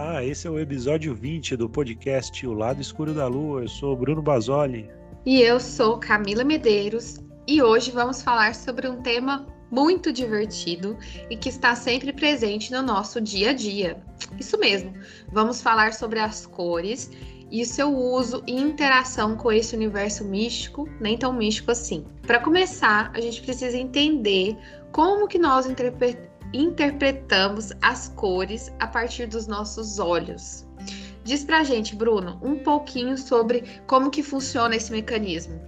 Olá, esse é o episódio 20 do podcast O Lado Escuro da Lua. Eu sou Bruno Basoli. E eu sou Camila Medeiros. E hoje vamos falar sobre um tema muito divertido e que está sempre presente no nosso dia a dia. Isso mesmo, vamos falar sobre as cores e seu uso e interação com esse universo místico, nem tão místico assim. Para começar, a gente precisa entender como que nós interpretamos interpretamos as cores a partir dos nossos olhos. Diz pra gente, Bruno, um pouquinho sobre como que funciona esse mecanismo.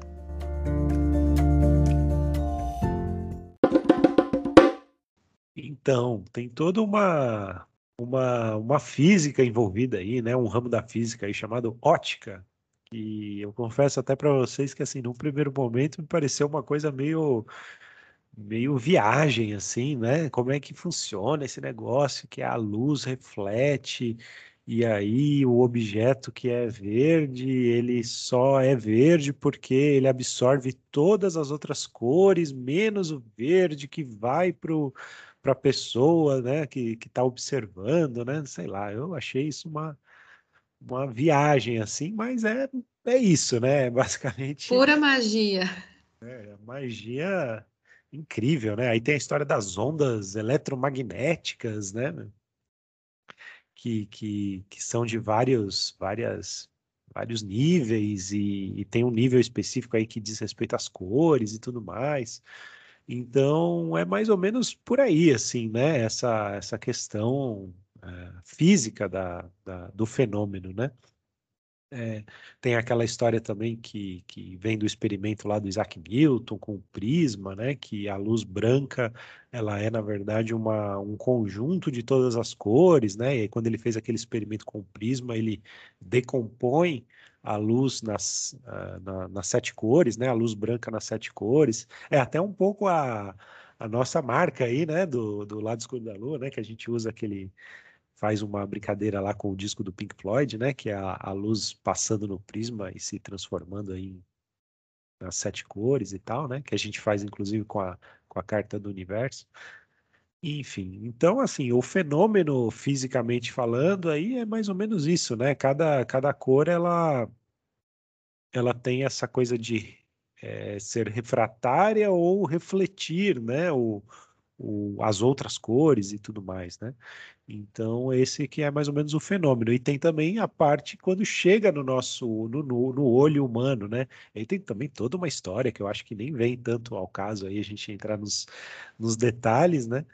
Então, tem toda uma, uma, uma física envolvida aí, né? Um ramo da física aí chamado ótica. E eu confesso até para vocês que, assim, num primeiro momento me pareceu uma coisa meio meio viagem, assim, né? Como é que funciona esse negócio que a luz reflete e aí o objeto que é verde, ele só é verde porque ele absorve todas as outras cores, menos o verde que vai para a pessoa, né, que está observando, né? Sei lá, eu achei isso uma, uma viagem assim, mas é, é isso, né? Basicamente. Pura magia. É, magia incrível, né? Aí tem a história das ondas eletromagnéticas, né? Que, que, que são de vários, várias, vários níveis e, e, tem um nível específico aí que diz respeito às cores e tudo mais. Então é mais ou menos por aí, assim, né? Essa, essa questão é, física da, da, do fenômeno, né? É, tem aquela história também que, que vem do experimento lá do Isaac Newton com o prisma, né? Que a luz branca ela é na verdade uma, um conjunto de todas as cores, né? E aí, quando ele fez aquele experimento com o prisma, ele decompõe a luz nas, uh, na, nas sete cores, né? A luz branca nas sete cores. É até um pouco a, a nossa marca aí, né? Do, do lado escuro da lua, né? Que a gente usa aquele faz uma brincadeira lá com o disco do Pink Floyd, né? Que é a, a luz passando no prisma e se transformando em nas sete cores e tal, né? Que a gente faz inclusive com a, com a carta do universo. Enfim, então assim, o fenômeno fisicamente falando aí é mais ou menos isso, né? Cada, cada cor ela ela tem essa coisa de é, ser refratária ou refletir, né? O, o, as outras cores e tudo mais, né? Então, esse que é mais ou menos o fenômeno. E tem também a parte quando chega no nosso, no, no, no olho humano, né? Aí tem também toda uma história que eu acho que nem vem tanto ao caso aí a gente entrar nos, nos detalhes, né?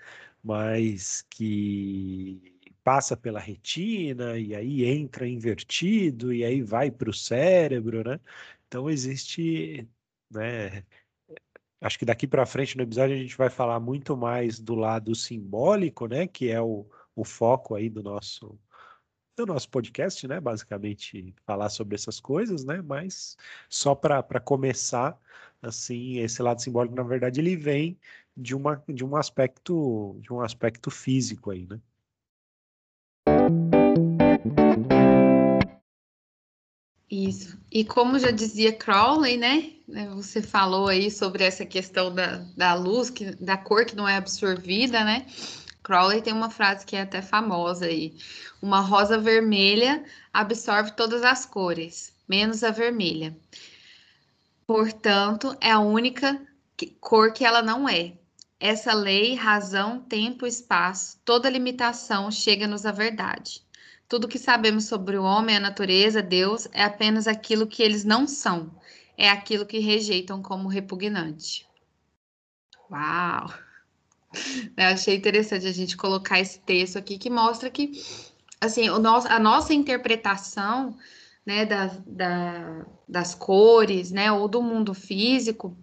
Mas que passa pela retina e aí entra invertido e aí vai para o cérebro, né? Então existe, né? Acho que daqui para frente no episódio a gente vai falar muito mais do lado simbólico, né? Que é o, o foco aí do nosso do nosso podcast, né? Basicamente falar sobre essas coisas, né? Mas só para começar, assim, esse lado simbólico, na verdade, ele vem de uma de um aspecto de um aspecto físico aí, né? Isso. E como já dizia Crowley, né? Você falou aí sobre essa questão da, da luz, que, da cor que não é absorvida, né? Crowley tem uma frase que é até famosa aí. Uma rosa vermelha absorve todas as cores, menos a vermelha. Portanto, é a única cor que ela não é. Essa lei, razão, tempo, espaço, toda limitação chega-nos à verdade. Tudo que sabemos sobre o homem, a natureza, Deus, é apenas aquilo que eles não são. É aquilo que rejeitam como repugnante. Uau! Eu achei interessante a gente colocar esse texto aqui que mostra que assim, o nosso, a nossa interpretação né, da, da, das cores, né, ou do mundo físico,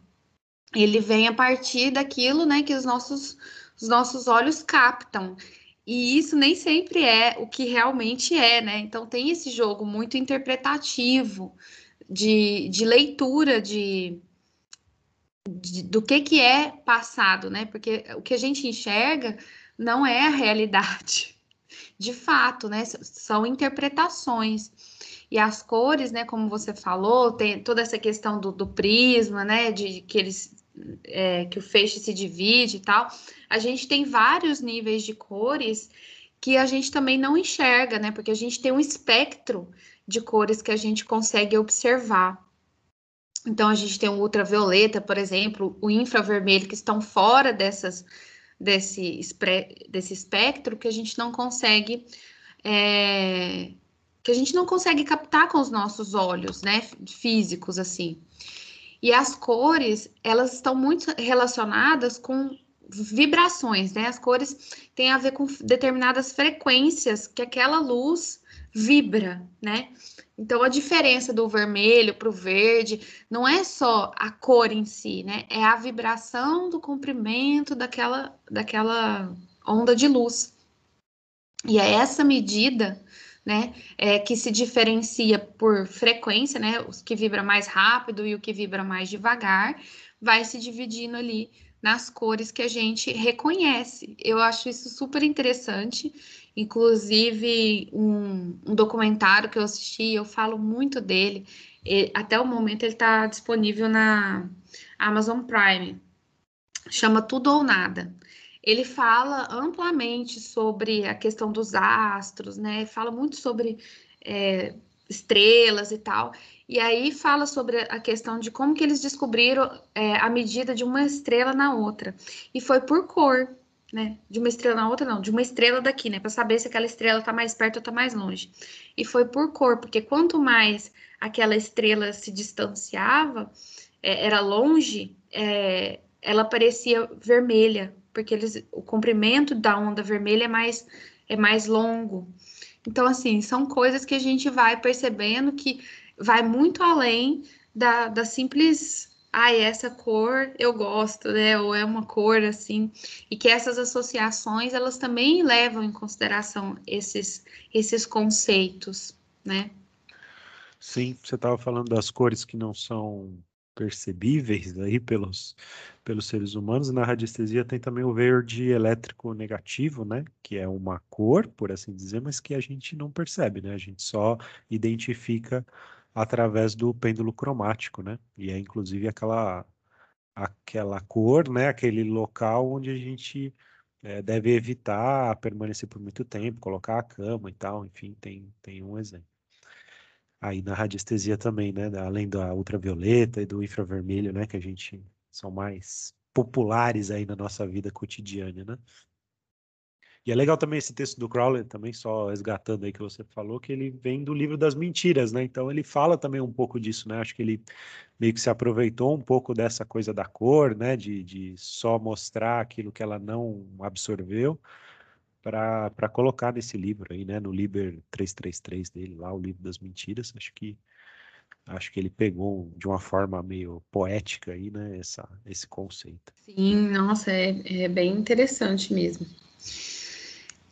ele vem a partir daquilo, né, que os nossos, os nossos olhos captam. E isso nem sempre é o que realmente é, né? Então tem esse jogo muito interpretativo de, de leitura de, de, do que, que é passado, né? Porque o que a gente enxerga não é a realidade, de fato, né? São interpretações. E as cores, né, como você falou, tem toda essa questão do, do prisma, né, de que eles é, que o feixe se divide e tal. A gente tem vários níveis de cores que a gente também não enxerga, né? Porque a gente tem um espectro de cores que a gente consegue observar. Então, a gente tem o ultravioleta, por exemplo, o infravermelho, que estão fora dessas, desse, desse espectro, que a gente não consegue. É, que a gente não consegue captar com os nossos olhos, né, físicos, assim. E as cores, elas estão muito relacionadas com vibrações, né? As cores têm a ver com determinadas frequências que aquela luz vibra, né? Então a diferença do vermelho para o verde não é só a cor em si, né? É a vibração do comprimento daquela, daquela onda de luz. E é essa medida né? É, que se diferencia por frequência, né? Os que vibra mais rápido e o que vibra mais devagar, vai se dividindo ali nas cores que a gente reconhece. Eu acho isso super interessante. Inclusive, um, um documentário que eu assisti, eu falo muito dele. E, até o momento ele está disponível na Amazon Prime. Chama Tudo ou Nada ele fala amplamente sobre a questão dos astros, né? Fala muito sobre é, estrelas e tal. E aí fala sobre a questão de como que eles descobriram é, a medida de uma estrela na outra. E foi por cor, né? De uma estrela na outra, não, de uma estrela daqui, né? Para saber se aquela estrela está mais perto ou está mais longe. E foi por cor, porque quanto mais aquela estrela se distanciava, é, era longe, é, ela parecia vermelha, porque eles, o comprimento da onda vermelha é mais, é mais longo. Então, assim, são coisas que a gente vai percebendo que vai muito além da, da simples. Ah, essa cor eu gosto, né? Ou é uma cor assim, e que essas associações elas também levam em consideração esses, esses conceitos, né? Sim, você estava falando das cores que não são percebíveis aí pelos, pelos seres humanos. Na radiestesia tem também o verde elétrico negativo, né? Que é uma cor, por assim dizer, mas que a gente não percebe, né? A gente só identifica através do pêndulo cromático, né? E é inclusive aquela aquela cor, né? Aquele local onde a gente é, deve evitar permanecer por muito tempo, colocar a cama e tal. Enfim, tem tem um exemplo aí na radiestesia também, né? Além da ultravioleta e do infravermelho, né? Que a gente são mais populares aí na nossa vida cotidiana, né? E é legal também esse texto do Crowley, também só resgatando aí que você falou, que ele vem do livro das mentiras, né? Então ele fala também um pouco disso, né? Acho que ele meio que se aproveitou um pouco dessa coisa da cor, né? De, de só mostrar aquilo que ela não absorveu para colocar nesse livro aí, né, no Liber 333 dele, lá o livro das mentiras, acho que acho que ele pegou de uma forma meio poética aí, né, essa, esse conceito. Sim, nossa, é, é bem interessante mesmo.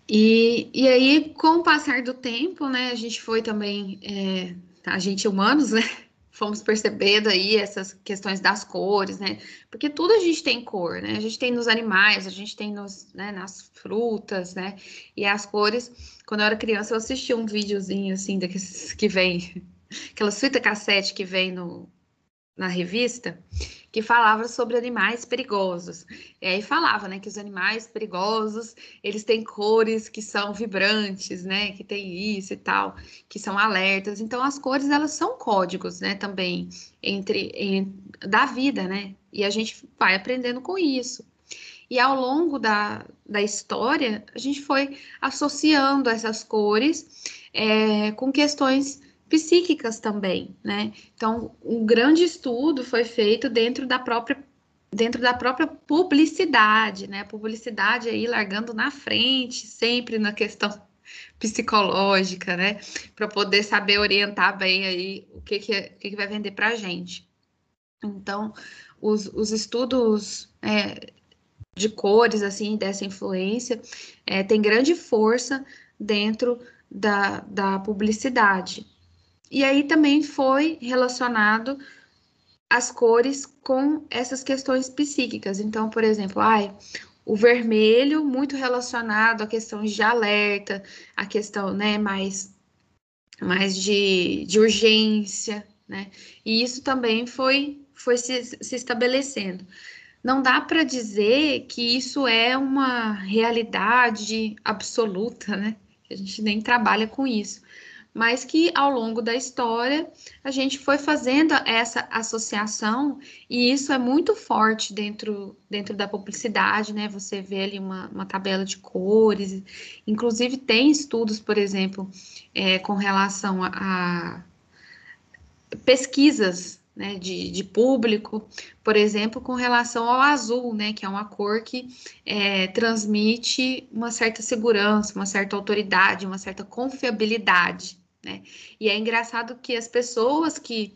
E, e aí, com o passar do tempo, né, a gente foi também, é, a gente humanos, né, fomos percebendo aí essas questões das cores, né? Porque tudo a gente tem cor, né? A gente tem nos animais, a gente tem nos, né, nas frutas, né? E as cores, quando eu era criança, eu assistia um videozinho assim daqueles que vem, aquelas fitas cassete que vem no, na revista, que falava sobre animais perigosos. E aí falava, né, que os animais perigosos, eles têm cores que são vibrantes, né, que tem isso e tal, que são alertas. Então as cores elas são códigos, né, também entre da vida, né? E a gente vai aprendendo com isso. E ao longo da, da história, a gente foi associando essas cores é, com questões psíquicas também, né? Então, um grande estudo foi feito dentro da própria dentro da própria publicidade, né? Publicidade aí largando na frente, sempre na questão psicológica, né? Para poder saber orientar bem aí o que, que, o que, que vai vender para a gente. Então, os, os estudos é, de cores, assim, dessa influência, é, tem grande força dentro da, da publicidade. E aí também foi relacionado as cores com essas questões psíquicas. Então, por exemplo, ai, o vermelho muito relacionado a questões de alerta, a questão, né, mais mais de, de urgência, né? E isso também foi foi se, se estabelecendo. não dá para dizer que isso é uma realidade absoluta, né? A gente nem trabalha com isso. Mas que ao longo da história a gente foi fazendo essa associação, e isso é muito forte dentro, dentro da publicidade, né? Você vê ali uma, uma tabela de cores, inclusive tem estudos, por exemplo, é, com relação a, a pesquisas né, de, de, público, por exemplo, com relação ao azul, né, que é uma cor que é, transmite uma certa segurança, uma certa autoridade, uma certa confiabilidade, né? E é engraçado que as pessoas que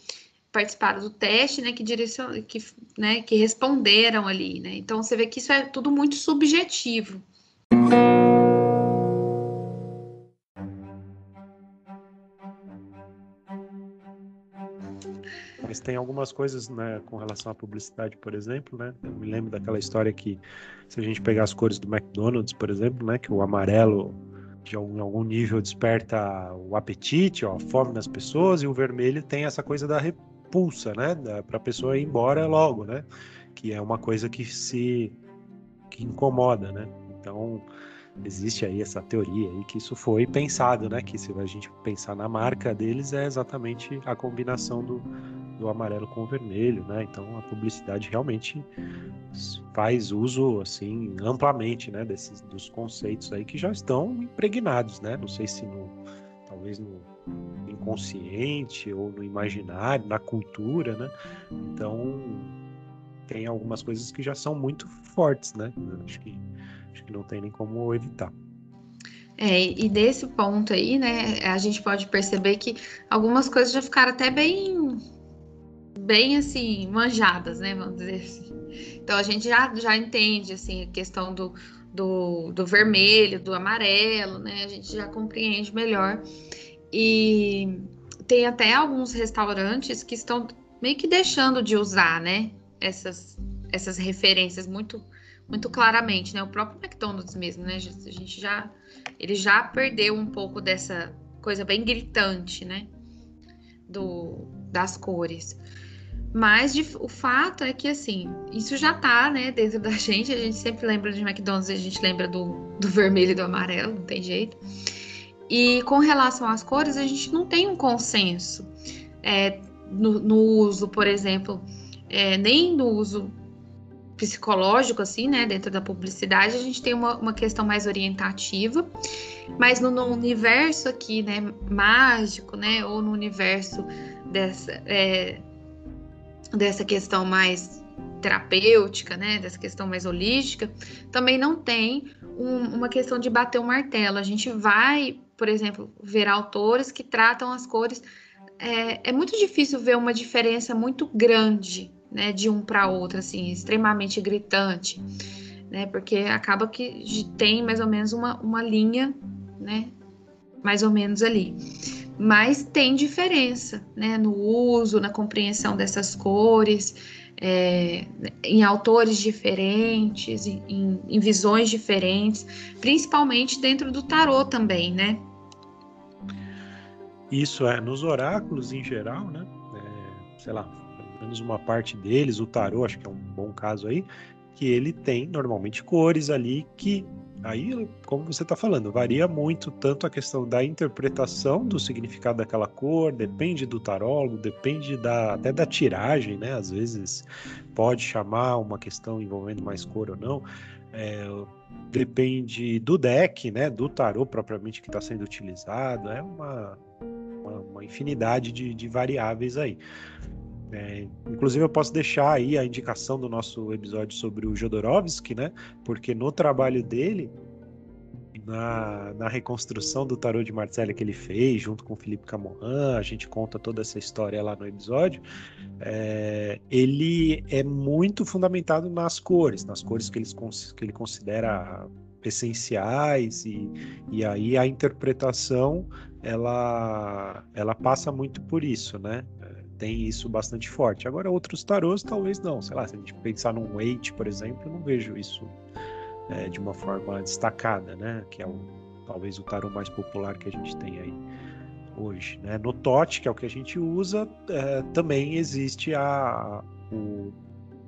participaram do teste, né, que direcion... que, né, que responderam ali, né? Então você vê que isso é tudo muito subjetivo. Mas tem algumas coisas, né, com relação à publicidade, por exemplo, né? Eu me lembro daquela história que, se a gente pegar as cores do McDonald's, por exemplo, né, que o amarelo de algum, algum nível desperta o apetite, ó, a fome nas pessoas, e o vermelho tem essa coisa da repulsa, né, para a pessoa ir embora logo, né? Que é uma coisa que se que incomoda, né? Então, existe aí essa teoria aí que isso foi pensado, né? Que se a gente pensar na marca deles é exatamente a combinação do, do amarelo com o vermelho, né? Então a publicidade realmente faz uso assim amplamente, né? Desses dos conceitos aí que já estão impregnados, né? Não sei se no talvez no inconsciente ou no imaginário, na cultura, né? Então tem algumas coisas que já são muito fortes, né? Acho que Acho que não tem nem como evitar. É, e desse ponto aí, né, a gente pode perceber que algumas coisas já ficaram até bem, bem assim, manjadas, né, vamos dizer assim. Então a gente já, já entende, assim, a questão do, do, do vermelho, do amarelo, né, a gente já compreende melhor. E tem até alguns restaurantes que estão meio que deixando de usar, né, essas, essas referências muito muito claramente, né? O próprio McDonald's mesmo, né? A gente já ele já perdeu um pouco dessa coisa bem gritante, né? Do das cores. Mas de, o fato é que assim, isso já tá, né, dentro da gente. A gente sempre lembra de McDonald's, a gente lembra do, do vermelho e do amarelo, não tem jeito. E com relação às cores, a gente não tem um consenso é, no, no, uso, por exemplo, é, nem no uso psicológico, assim, né, dentro da publicidade, a gente tem uma, uma questão mais orientativa, mas no, no, universo aqui, né, mágico, né, ou no universo dessa, é, dessa questão mais terapêutica, né, dessa questão mais holística, também não tem um, uma questão de bater o um martelo. A gente vai, por exemplo, ver autores que tratam as cores. É, é muito difícil ver uma diferença muito grande né, de um para outro, assim, extremamente gritante, né, porque acaba que tem mais ou menos uma, uma linha, né, mais ou menos ali. Mas tem diferença, né, no uso, na compreensão dessas cores, é, em autores diferentes, em, em, visões diferentes, principalmente dentro do tarô também, né? Isso é, nos oráculos em geral, né? É, sei lá, menos uma parte deles, o tarô, acho que é um bom caso aí, que ele tem normalmente cores ali que aí, como você está falando, varia muito tanto a questão da interpretação do significado daquela cor, depende do tarólogo, depende da, até da tiragem, né? Às vezes pode chamar uma questão envolvendo mais cor ou não. É, depende do deck, né? Do tarô propriamente que está sendo utilizado. É uma, uma, uma infinidade de, de variáveis aí. É, inclusive, eu posso deixar aí a indicação do nosso episódio sobre o Jodorowsky, né? Porque no trabalho dele, na, na reconstrução do tarô de Marcella que ele fez, junto com Felipe Camorran, a gente conta toda essa história lá no episódio. É, ele é muito fundamentado nas cores, nas cores que ele, que ele considera essenciais e, e aí a interpretação ela ela passa muito por isso, né? Tem isso bastante forte. Agora, outros tarôs talvez não. Sei lá, se a gente pensar num Eight, por exemplo, eu não vejo isso é, de uma forma destacada, né? Que é o, talvez o tarô mais popular que a gente tem aí hoje. Né? No TOT, que é o que a gente usa, é, também existe a, o,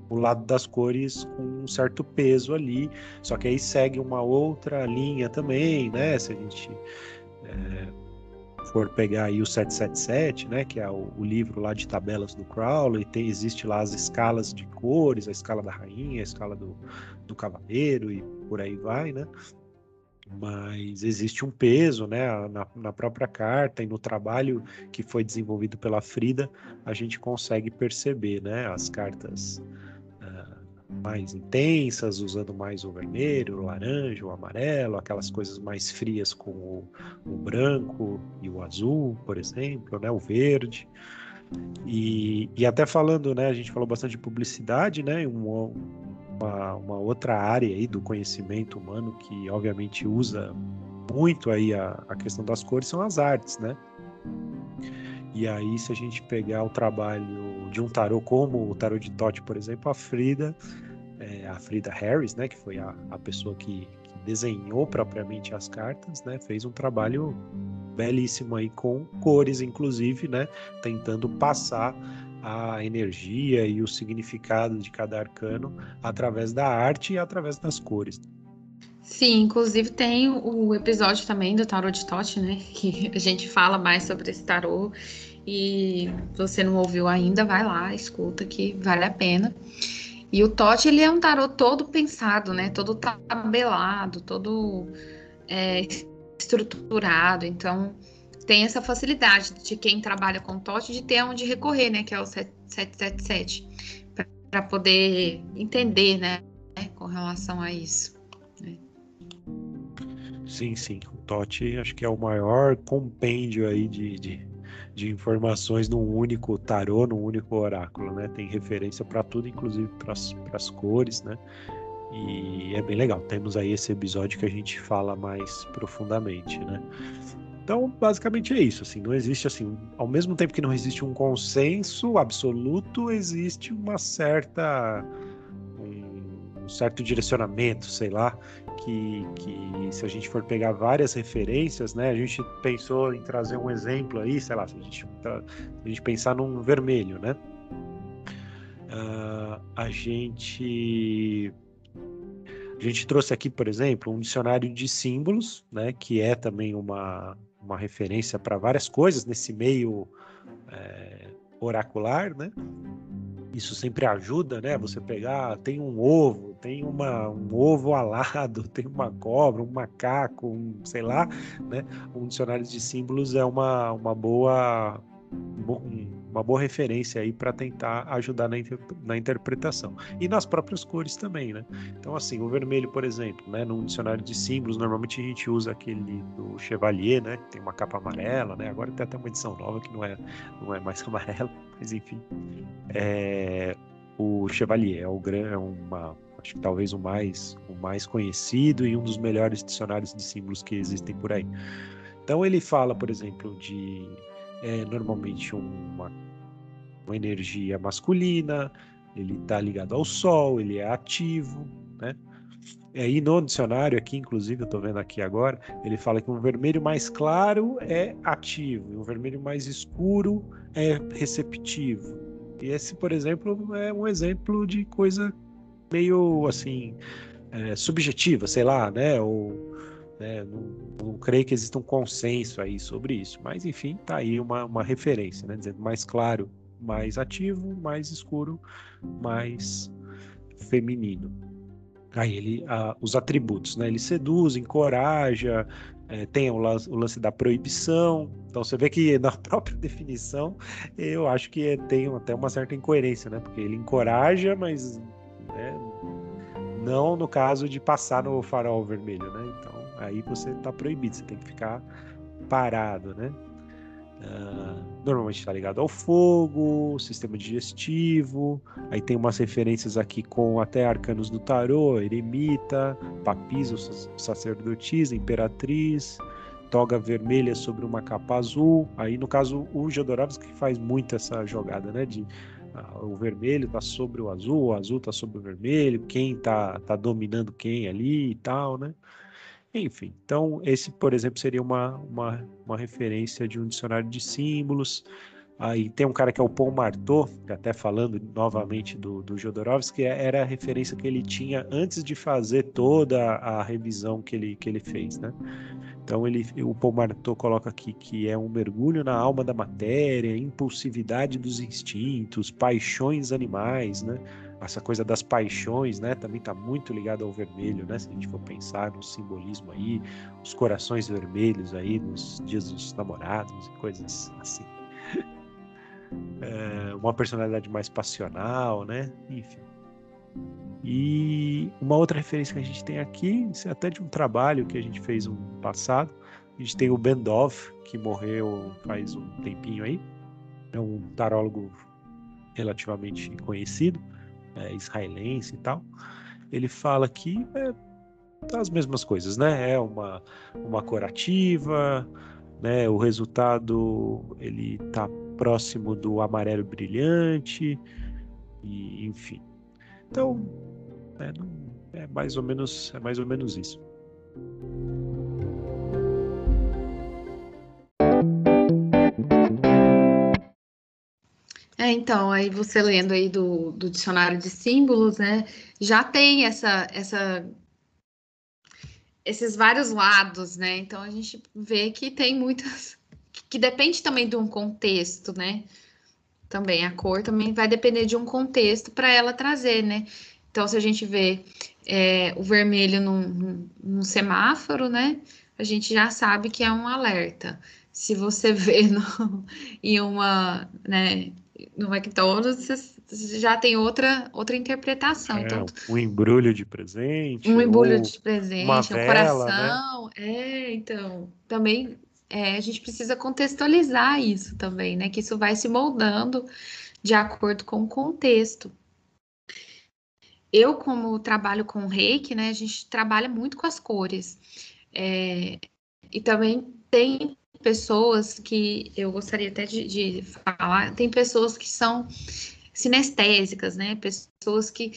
o lado das cores com um certo peso ali, só que aí segue uma outra linha também, né? Se a gente é, for pegar aí o 777, né, que é o, o, livro lá de tabelas do Crowley, tem, existe lá as escalas de cores, a escala da rainha, a escala do, do cavaleiro e por aí vai, né? Mas existe um peso, né, na, na própria carta e no trabalho que foi desenvolvido pela Frida, a gente consegue perceber, né, as cartas mais intensas, usando mais o vermelho, o laranja, o amarelo, aquelas coisas mais frias com o, o branco e o azul, por exemplo, né, o verde. E, e até falando, né, a gente falou bastante de publicidade, né, uma, uma, uma outra área aí do conhecimento humano que obviamente usa muito aí a, a questão das cores são as artes, né? E aí, se a gente pegar o trabalho de um tarô como o tarô de Tote, por exemplo, a Frida, é, a Frida Harris, né, que foi a, a pessoa que, que, desenhou propriamente as cartas, né, fez um trabalho belíssimo aí com cores, inclusive, né, tentando passar a energia e o significado de cada arcano através da arte e através das cores. Sim, inclusive tem o episódio também do Tarot de Tote, né? Que a gente fala mais sobre esse tarot. E você não ouviu ainda, vai lá, escuta que vale a pena. E o Tote, ele é um tarot todo pensado, né? Todo tabelado, todo é, estruturado. Então, tem essa facilidade de quem trabalha com Tote de ter onde recorrer, né? Que é o 777, para poder entender, né? Com relação a isso. Sim, sim. O TOT acho que é o maior compêndio aí de, de, de informações num único tarô, num único oráculo, né? Tem referência para tudo, inclusive para as cores, né? E é bem legal. Temos aí esse episódio que a gente fala mais profundamente, né? Então, basicamente é isso, assim, não existe assim, ao mesmo tempo que não existe um consenso absoluto, existe uma certa um, um certo direcionamento, sei lá, que, que se a gente for pegar várias referências, né, a gente pensou em trazer um exemplo aí, sei lá, se a gente, a gente pensar num vermelho, né, uh, a gente a gente trouxe aqui, por exemplo, um dicionário de símbolos, né, que é também uma, uma referência para várias coisas nesse meio é, oracular, né? Isso sempre ajuda, né? Você pegar, tem um ovo, tem uma, um ovo alado, tem uma cobra, um macaco, um, sei lá, né? Um dicionário de símbolos é uma, uma boa uma boa referência aí para tentar ajudar na, inter, na, interpretação. E nas próprias cores também, né? Então, assim, o vermelho, por exemplo, né? Num dicionário de símbolos, normalmente a gente usa aquele do Chevalier, né? Que tem uma capa amarela, né? Agora tem até uma edição nova que não é, não é mais amarela, mas enfim. É, o Chevalier é, o, é uma acho que talvez o mais, o mais conhecido e um dos melhores dicionários de símbolos que existem por aí. Então ele fala, por exemplo, de é normalmente uma, uma energia masculina, ele está ligado ao Sol, ele é ativo, né? E aí no dicionário aqui, inclusive, eu estou vendo aqui agora, ele fala que um vermelho mais claro é ativo, e um vermelho mais escuro é receptivo. E esse, por exemplo, é um exemplo de coisa meio assim é, subjetiva, sei lá, né? Ou né? Não, não, creio que exista um consenso aí sobre isso, mas enfim, tá aí uma, uma referência, né? dizendo mais claro, mais ativo, mais escuro, mais feminino. Aí ele, uh, os atributos, né? Ele seduz, encoraja, é, tem o lance, o lance, da proibição. Então você vê que na própria definição eu acho que é, tem até uma certa incoerência, né? Porque ele encoraja, mas né, não no caso de passar no farol vermelho, né? Então aí você está proibido, você tem que ficar parado, né? Uh, normalmente está ligado ao fogo, sistema digestivo. Aí tem umas referências aqui com até arcanos do tarô, eremita, papisa, sacerdotisa, imperatriz, toga vermelha sobre uma capa azul. Aí no caso o Jodorowsky faz muito essa jogada, né? De uh, o vermelho está sobre o azul, o azul está sobre o vermelho, quem está tá dominando quem ali e tal, né? Enfim, então esse, por exemplo, seria uma, uma, uma referência de um dicionário de símbolos. Aí tem um cara que é o Paul Marteau, até falando novamente do, do Jodorowsky, era a referência que ele tinha antes de fazer toda a revisão que ele, que ele fez, né? Então ele, o Paul Marteau coloca aqui que é um mergulho na alma da matéria, impulsividade dos instintos, paixões animais, né? Essa coisa das paixões, né? Também está muito ligado ao vermelho, né? Se a gente for pensar no simbolismo aí, os corações vermelhos aí nos dias dos namorados e coisas assim é, uma personalidade mais passional, né? Enfim. E uma outra referência que a gente tem aqui, é até de um trabalho que a gente fez no passado, a gente tem o Bendov, que morreu faz um tempinho aí, é um tarólogo relativamente conhecido, é, israelense e tal. Ele fala que é as mesmas coisas, né? É uma, uma curativa, né? O resultado ele tá próximo do amarelo brilhante, e enfim. Então, é, é mais ou menos é mais ou menos isso. É, então, aí você lendo aí do, do dicionário de símbolos, né, já tem essa, essa, esses vários lados, né, então a gente vê que tem muitas, que depende também de um contexto, né? Também a cor também vai depender de um contexto para ela trazer, né? Então, se a gente vê é, o vermelho num, num, semáforo, né? A gente já sabe que é um alerta. Se você vê no, em uma, né, no McDonald's, você já tem outra, outra interpretação. É, então, um embrulho de presente. Um embrulho de presente, um vela, coração. Né? É, então, também é, a gente precisa contextualizar isso também, né? Que isso vai se moldando de acordo com o contexto. Eu, como trabalho com reiki, né? A gente trabalha muito com as cores. É, e também tem pessoas que eu gostaria até de, de falar, tem pessoas que são sinestésicas, né? Pessoas que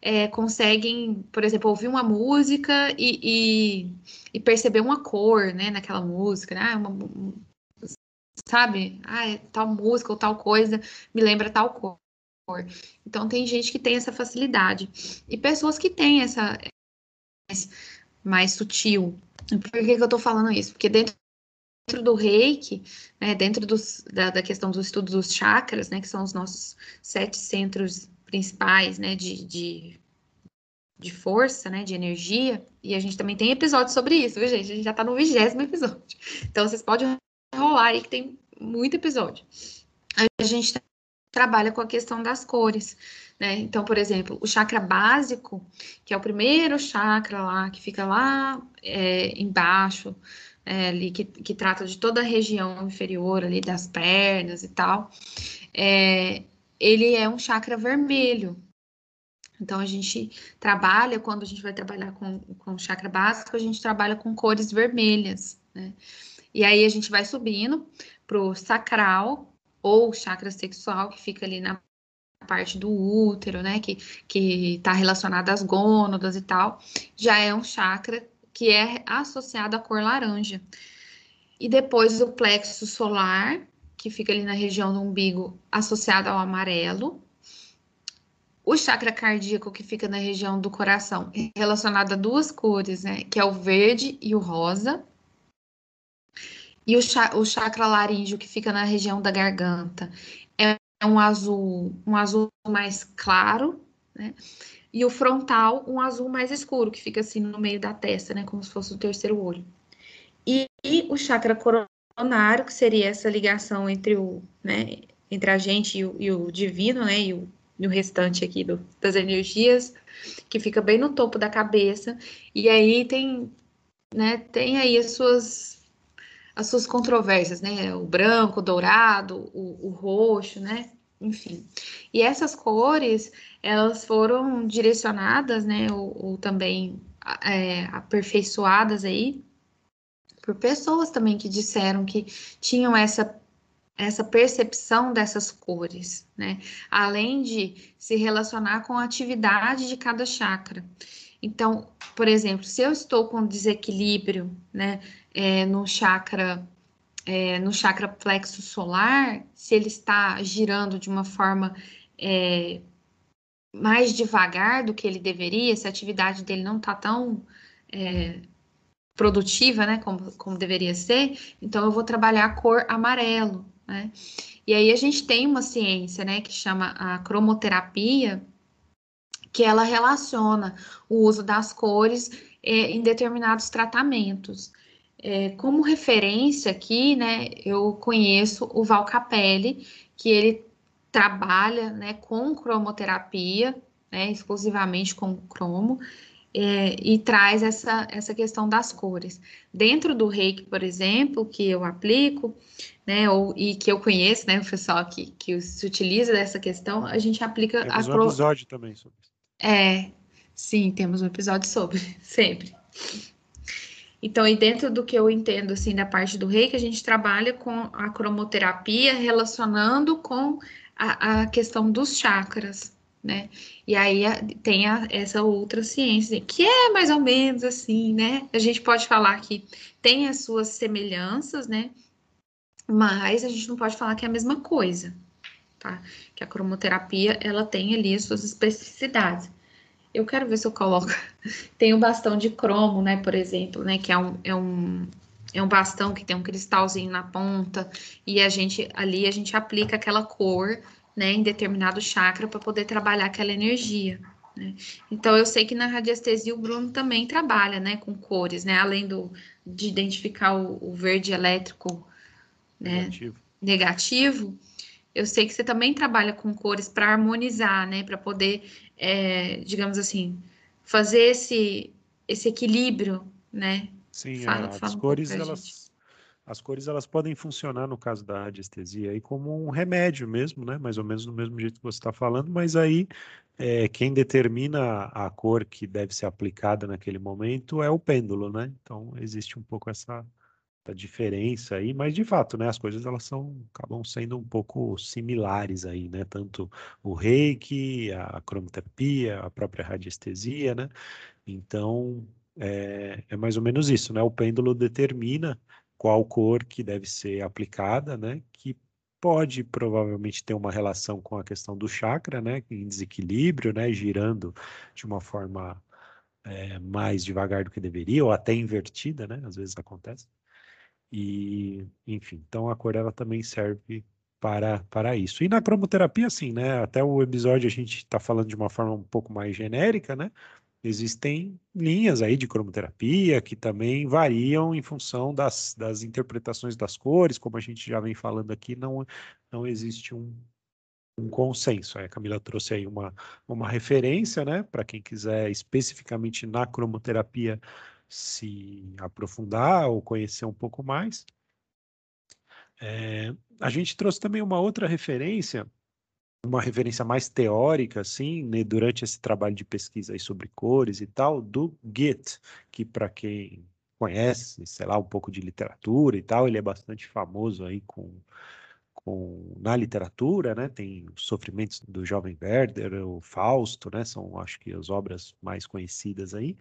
é, conseguem, por exemplo, ouvir uma música e, e, e, perceber uma cor, né, naquela música, né? Ah, uma, sabe? Ah, é tal música ou tal coisa me lembra tal cor. Então tem gente que tem essa facilidade e pessoas que têm essa mais, mais sutil. Por que, que eu tô falando isso? Porque dentro dentro do reiki, né, dentro dos, da, da, questão dos estudos dos chakras, né, que são os nossos sete centros principais, né, de, de, de, força, né, de energia, e a gente também tem episódios sobre isso, viu, gente? A gente já tá no vigésimo episódio. Então, vocês podem rolar aí que tem muito episódio. A gente trabalha com a questão das cores, né? Então, por exemplo, o chakra básico, que é o primeiro chakra lá, que fica lá é, embaixo, é, ali, que, que trata de toda a região inferior ali das pernas e tal, é, ele é um chakra vermelho. Então, a gente trabalha, quando a gente vai trabalhar com, com chakra básico, a gente trabalha com cores vermelhas, né? E aí a gente vai subindo para o sacral, ou chakra sexual, que fica ali na parte do útero, né? Que, que está relacionado às gônadas e tal. Já é um chakra que é associado à cor laranja. E depois o plexo solar, que fica ali na região do umbigo, associado ao amarelo. O chakra cardíaco, que fica na região do coração, relacionado a duas cores, né? Que é o verde e o rosa. E o, o chakra laríngeo, que fica na região da garganta, é um azul, um azul mais claro, né? E o frontal, um azul mais escuro, que fica assim no meio da testa, né? Como se fosse o terceiro olho. E, e o chakra coronário, que seria essa ligação entre o, né, entre a gente e o, e o divino, né, e o, e o restante aqui do, das energias, que fica bem no topo da cabeça. E aí tem, né, tem aí as suas as suas controvérsias, né? O branco, o dourado, o, o roxo, né? Enfim. E essas cores, elas foram direcionadas, né? Ou, ou também é, aperfeiçoadas aí por pessoas também que disseram que tinham essa essa percepção dessas cores, né? Além de se relacionar com a atividade de cada chakra. Então, por exemplo, se eu estou com desequilíbrio, né, é, no chakra é, no chakra plexo solar, se ele está girando de uma forma é, mais devagar do que ele deveria, se a atividade dele não está tão é, produtiva, né, como, como deveria ser, então eu vou trabalhar a cor amarelo, né? E aí a gente tem uma ciência, né, que chama a cromoterapia, que ela relaciona o uso das cores é, em determinados tratamentos. É, como referência aqui, né, eu conheço o Val Capelli, que ele trabalha, né, com cromoterapia, né, exclusivamente com cromo, é, e traz essa, essa questão das cores. Dentro do reiki, por exemplo, que eu aplico, né, ou, e que eu conheço, né, o pessoal que, que se utiliza dessa questão, a gente aplica temos a... um episódio também sobre isso. É, sim, temos um episódio sobre, sempre. Então, e dentro do que eu entendo, assim, da parte do reiki, a gente trabalha com a cromoterapia relacionando com a, a questão dos chakras, né? E aí tem a, essa outra ciência, que é mais ou menos assim, né? A gente pode falar que tem as suas semelhanças, né? Mas a gente não pode falar que é a mesma coisa, tá? Que a cromoterapia, ela tem ali as suas especificidades. Eu quero ver se eu coloco. Tem o bastão de cromo, né, por exemplo, né, que é um, é um, é um bastão que tem um cristalzinho na ponta e a gente ali a gente aplica aquela cor né, em determinado chakra para poder trabalhar aquela energia. Né? Então, eu sei que na radiestesia o Bruno também trabalha né, com cores, né, além do, de identificar o, o verde elétrico né, negativo. negativo. Eu sei que você também trabalha com cores para harmonizar, né, para poder, é, digamos assim, fazer esse, esse equilíbrio, né? Sim, fala, as fala um cores elas gente as cores elas podem funcionar no caso da radiestesia aí como um remédio mesmo, né? Mais ou menos do mesmo jeito que você está falando, mas aí é, quem determina a cor que deve ser aplicada naquele momento é o pêndulo, né? Então existe um pouco essa, essa diferença aí, mas de fato, né? As coisas elas são acabam sendo um pouco similares aí, né? Tanto o reiki, a cromoterapia, a própria radiestesia, né? Então é, é mais ou menos isso, né? O pêndulo determina qual cor que deve ser aplicada, né? Que pode provavelmente ter uma relação com a questão do chakra, né? Em desequilíbrio, né? Girando de uma forma é, mais devagar do que deveria, ou até invertida, né? Às vezes acontece. E, enfim, então a cor ela também serve para, para isso. E na cromoterapia, assim, né? Até o episódio a gente está falando de uma forma um pouco mais genérica, né? Existem linhas aí de cromoterapia que também variam em função das, das interpretações das cores, como a gente já vem falando aqui, não, não existe um, um consenso. A Camila trouxe aí uma, uma referência, né, para quem quiser especificamente na cromoterapia se aprofundar ou conhecer um pouco mais. É, a gente trouxe também uma outra referência uma referência mais teórica, assim, né, durante esse trabalho de pesquisa aí sobre cores e tal, do Goethe, que para quem conhece, sei lá, um pouco de literatura e tal, ele é bastante famoso aí com, com na literatura, né, tem os Sofrimentos do Jovem Werder, o Fausto, né, são acho que as obras mais conhecidas aí,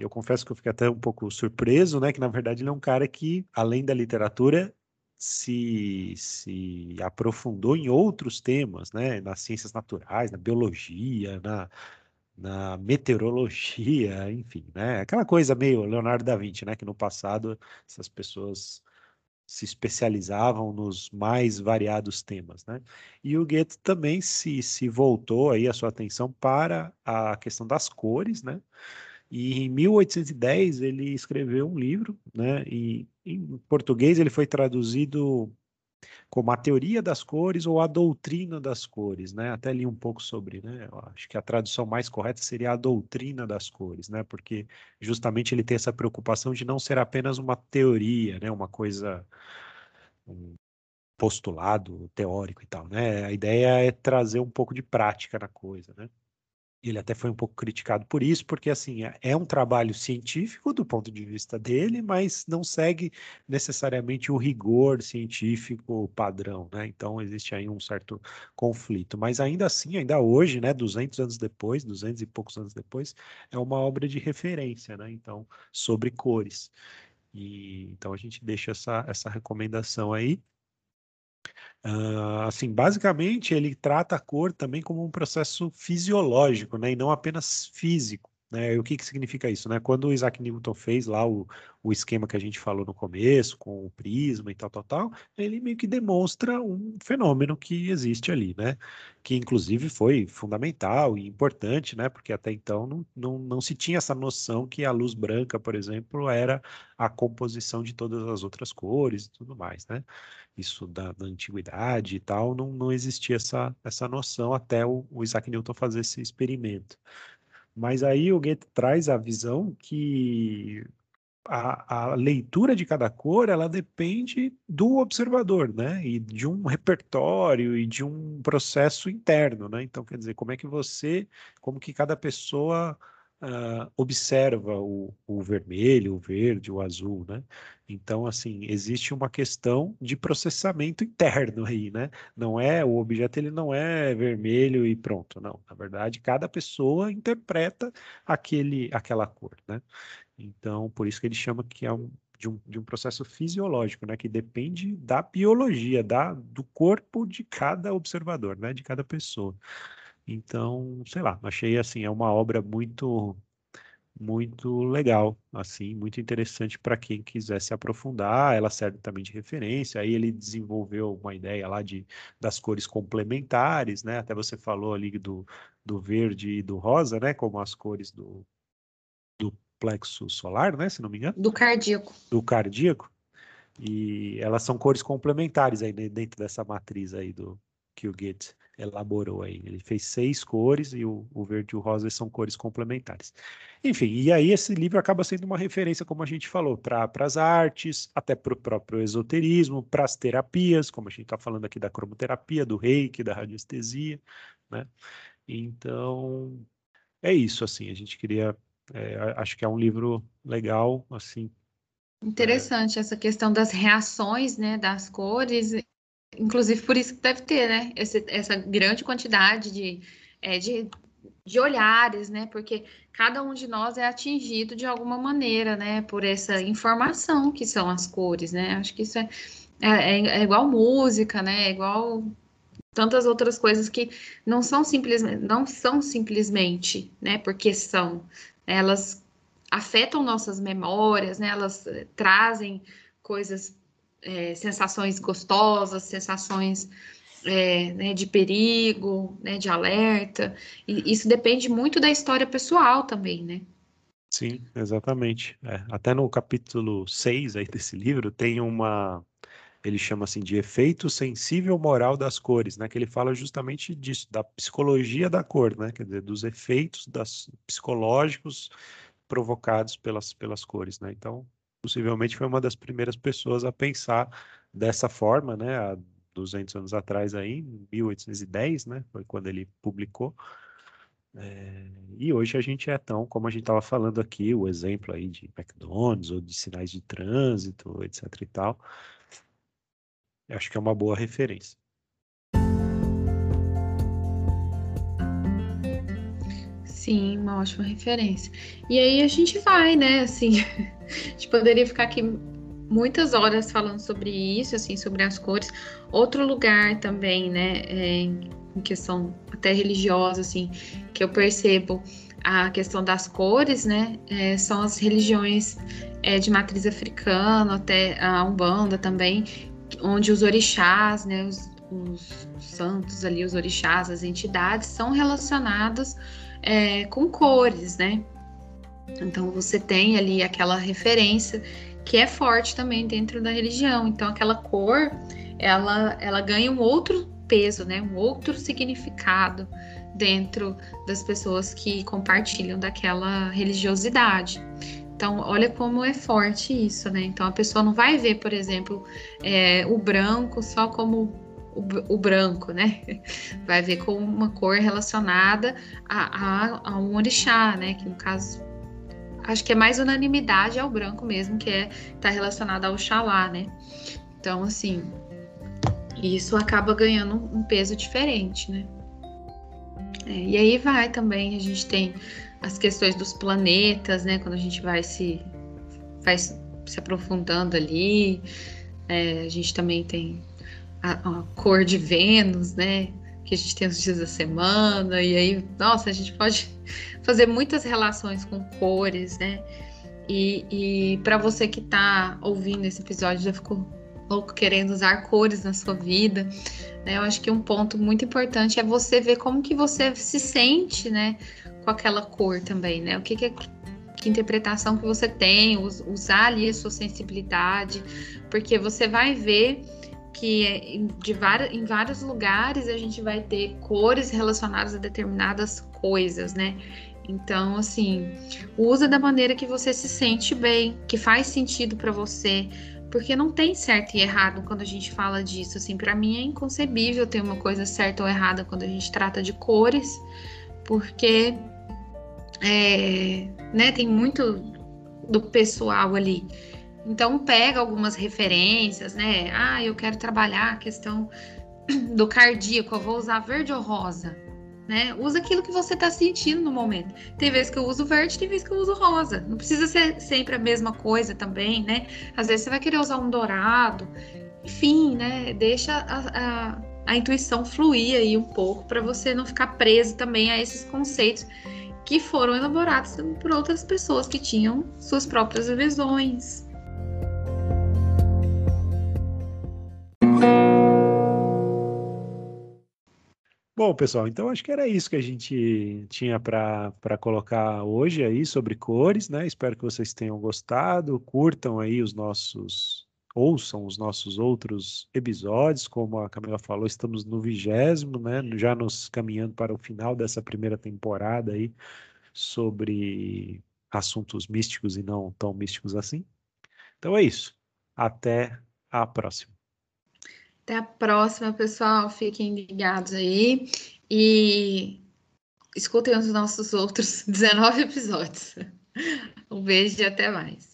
eu confesso que eu fiquei até um pouco surpreso, né, que na verdade ele é um cara que, além da literatura, se, se aprofundou em outros temas, né? Nas ciências naturais, na biologia, na, na meteorologia, enfim, né? Aquela coisa meio Leonardo da Vinci, né? Que no passado essas pessoas se especializavam nos mais variados temas, né? E o Goethe também se, se voltou aí a sua atenção para a questão das cores, né? E em 1810 ele escreveu um livro, né? E em português ele foi traduzido como a teoria das cores ou a doutrina das cores, né? Até li um pouco sobre, né? Eu acho que a tradução mais correta seria a doutrina das cores, né? Porque justamente ele tem essa preocupação de não ser apenas uma teoria, né? Uma coisa um postulado teórico e tal, né? A ideia é trazer um pouco de prática na coisa, né? Ele até foi um pouco criticado por isso, porque assim é, é um trabalho científico do ponto de vista dele, mas não segue necessariamente o rigor científico padrão, né? Então existe aí um certo conflito, mas ainda assim, ainda hoje, né, 200 anos depois, 200 e poucos anos depois, é uma obra de referência, né? Então, sobre cores. E, então a gente deixa essa, essa recomendação aí. Uh, assim, basicamente ele trata a cor também como um processo fisiológico, né, e não apenas físico. Né? E o que, que significa isso? Né? Quando o Isaac Newton fez lá o, o esquema que a gente falou no começo, com o prisma e tal, tal, tal, ele meio que demonstra um fenômeno que existe ali, né? Que inclusive foi fundamental e importante, né? Porque até então não, não, não se tinha essa noção que a luz branca, por exemplo, era a composição de todas as outras cores e tudo mais, né? Isso da, da antiguidade e tal, não, não existia essa, essa noção até o, o Isaac Newton fazer esse experimento. Mas aí o Goethe traz a visão que a, a, leitura de cada cor ela depende do observador, né? E de um repertório e de um processo interno, né? Então, quer dizer, como é que você, como que cada pessoa uh, observa o, o, vermelho, o verde, o azul, né? Então, assim, existe uma questão de processamento interno aí, né? Não é, o objeto ele não é vermelho e pronto, não. Na verdade, cada pessoa interpreta aquele, aquela cor, né? Então, por isso que ele chama que é um, de um, de um processo fisiológico, né? Que depende da biologia, da, do corpo de cada observador, né? De cada pessoa. Então, sei lá, achei assim, é uma obra muito muito legal, assim, muito interessante para quem quiser se aprofundar. Ela serve também de referência. Aí ele desenvolveu uma ideia lá de das cores complementares, né? Até você falou ali do, do verde e do rosa, né? Como as cores do, do plexo solar, né? Se não me engano. Do cardíaco. Do cardíaco. E elas são cores complementares aí dentro dessa matriz aí do que o Goethe elaborou aí. Ele fez seis cores e o, o verde e o rosa são cores complementares. Enfim, e aí esse livro acaba sendo uma referência, como a gente falou, para as artes, até para o próprio esoterismo, para as terapias, como a gente está falando aqui da cromoterapia, do reiki, da radiestesia, né? Então, é isso, assim, a gente queria, é, acho que é um livro legal, assim, Interessante é... essa questão das reações, né, das cores Inclusive, por isso que deve ter, né? Esse, essa grande quantidade de, é, de, de olhares, né? Porque cada um de nós é atingido de alguma maneira, né? Por essa informação que são as cores, né? Acho que isso é, é, é igual música, né? É igual tantas outras coisas que não são simplesmente, não são simplesmente, né? Porque são, elas afetam nossas memórias, né? Elas eh, trazem coisas é, sensações gostosas, sensações é, né, de perigo, né, de alerta. E isso depende muito da história pessoal também, né? Sim, exatamente. É, até no capítulo 6 aí desse livro tem uma. Ele chama assim de efeito sensível moral das cores, né? Que ele fala justamente disso, da psicologia da cor, né? Quer dizer, dos efeitos das, psicológicos provocados pelas, pelas cores, né? Então, possivelmente foi uma das primeiras pessoas a pensar dessa forma, né, há 200 anos atrás aí, 1810, né, foi quando ele publicou. É, e hoje a gente é tão, como a gente estava falando aqui, o exemplo aí de McDonald's ou de sinais de trânsito, etc e tal, acho que é uma boa referência. Sim, uma ótima referência. E aí a gente vai, né? Assim, a gente poderia ficar aqui muitas horas falando sobre isso, assim, sobre as cores. Outro lugar também, né, é, em questão até religiosa, assim, que eu percebo a questão das cores, né, é, são as religiões é, de matriz africana, até a Umbanda também, onde os orixás, né, os, os santos ali, os orixás, as entidades são relacionados é, com cores, né? Então você tem ali aquela referência que é forte também dentro da religião. Então aquela cor, ela, ela ganha um outro peso, né? Um outro significado dentro das pessoas que compartilham daquela religiosidade. Então, olha como é forte isso, né? Então, a pessoa não vai ver, por exemplo, é, o branco só como o, o, branco, né? Vai ver com uma cor relacionada a, a, a, um orixá, né? Que no caso, acho que é mais unanimidade ao branco mesmo, que é tá relacionado ao Xalá, né? Então, assim, isso acaba ganhando um peso diferente, né? É, e aí vai também, a gente tem as questões dos planetas, né? Quando a gente vai se vai se aprofundando ali. É, a gente também tem a, a, cor de Vênus, né? Que a gente tem os dias da semana, e aí, nossa, a gente pode fazer muitas relações com cores, né? E, e para você que está ouvindo esse episódio, já ficou louco querendo usar cores na sua vida, né? Eu acho que um ponto muito importante é você ver como que você se sente, né? Com aquela cor também, né? O que, que é que interpretação que você tem, usar ali a sua sensibilidade, porque você vai ver que de em vários lugares a gente vai ter cores relacionadas a determinadas coisas, né? Então, assim, usa da maneira que você se sente bem, que faz sentido para você, porque não tem certo e errado quando a gente fala disso. Assim, para mim é inconcebível ter uma coisa certa ou errada quando a gente trata de cores, porque é, né, tem muito do pessoal ali. Então pega algumas referências, né? Ah, eu quero trabalhar a questão do cardíaco, eu vou usar verde ou rosa, né? Usa aquilo que você está sentindo no momento. Tem vezes que eu uso verde, tem vezes que eu uso rosa. Não precisa ser sempre a mesma coisa também, né? Às vezes você vai querer usar um dourado. Enfim, né? Deixa a, a, a intuição fluir aí um pouco para você não ficar preso também a esses conceitos que foram elaborados por outras pessoas que tinham suas próprias visões. Bom, pessoal, então acho que era isso que a gente tinha para colocar hoje aí sobre cores, né? Espero que vocês tenham gostado, curtam aí os nossos ouçam os nossos outros episódios, como a Camila falou, estamos no vigésimo, né? Já nos caminhando para o final dessa primeira temporada aí sobre assuntos místicos e não tão místicos assim. Então é isso. Até a próxima. Até a próxima, pessoal. Fiquem ligados aí e escutem os nossos outros 19 episódios. Um beijo e até mais.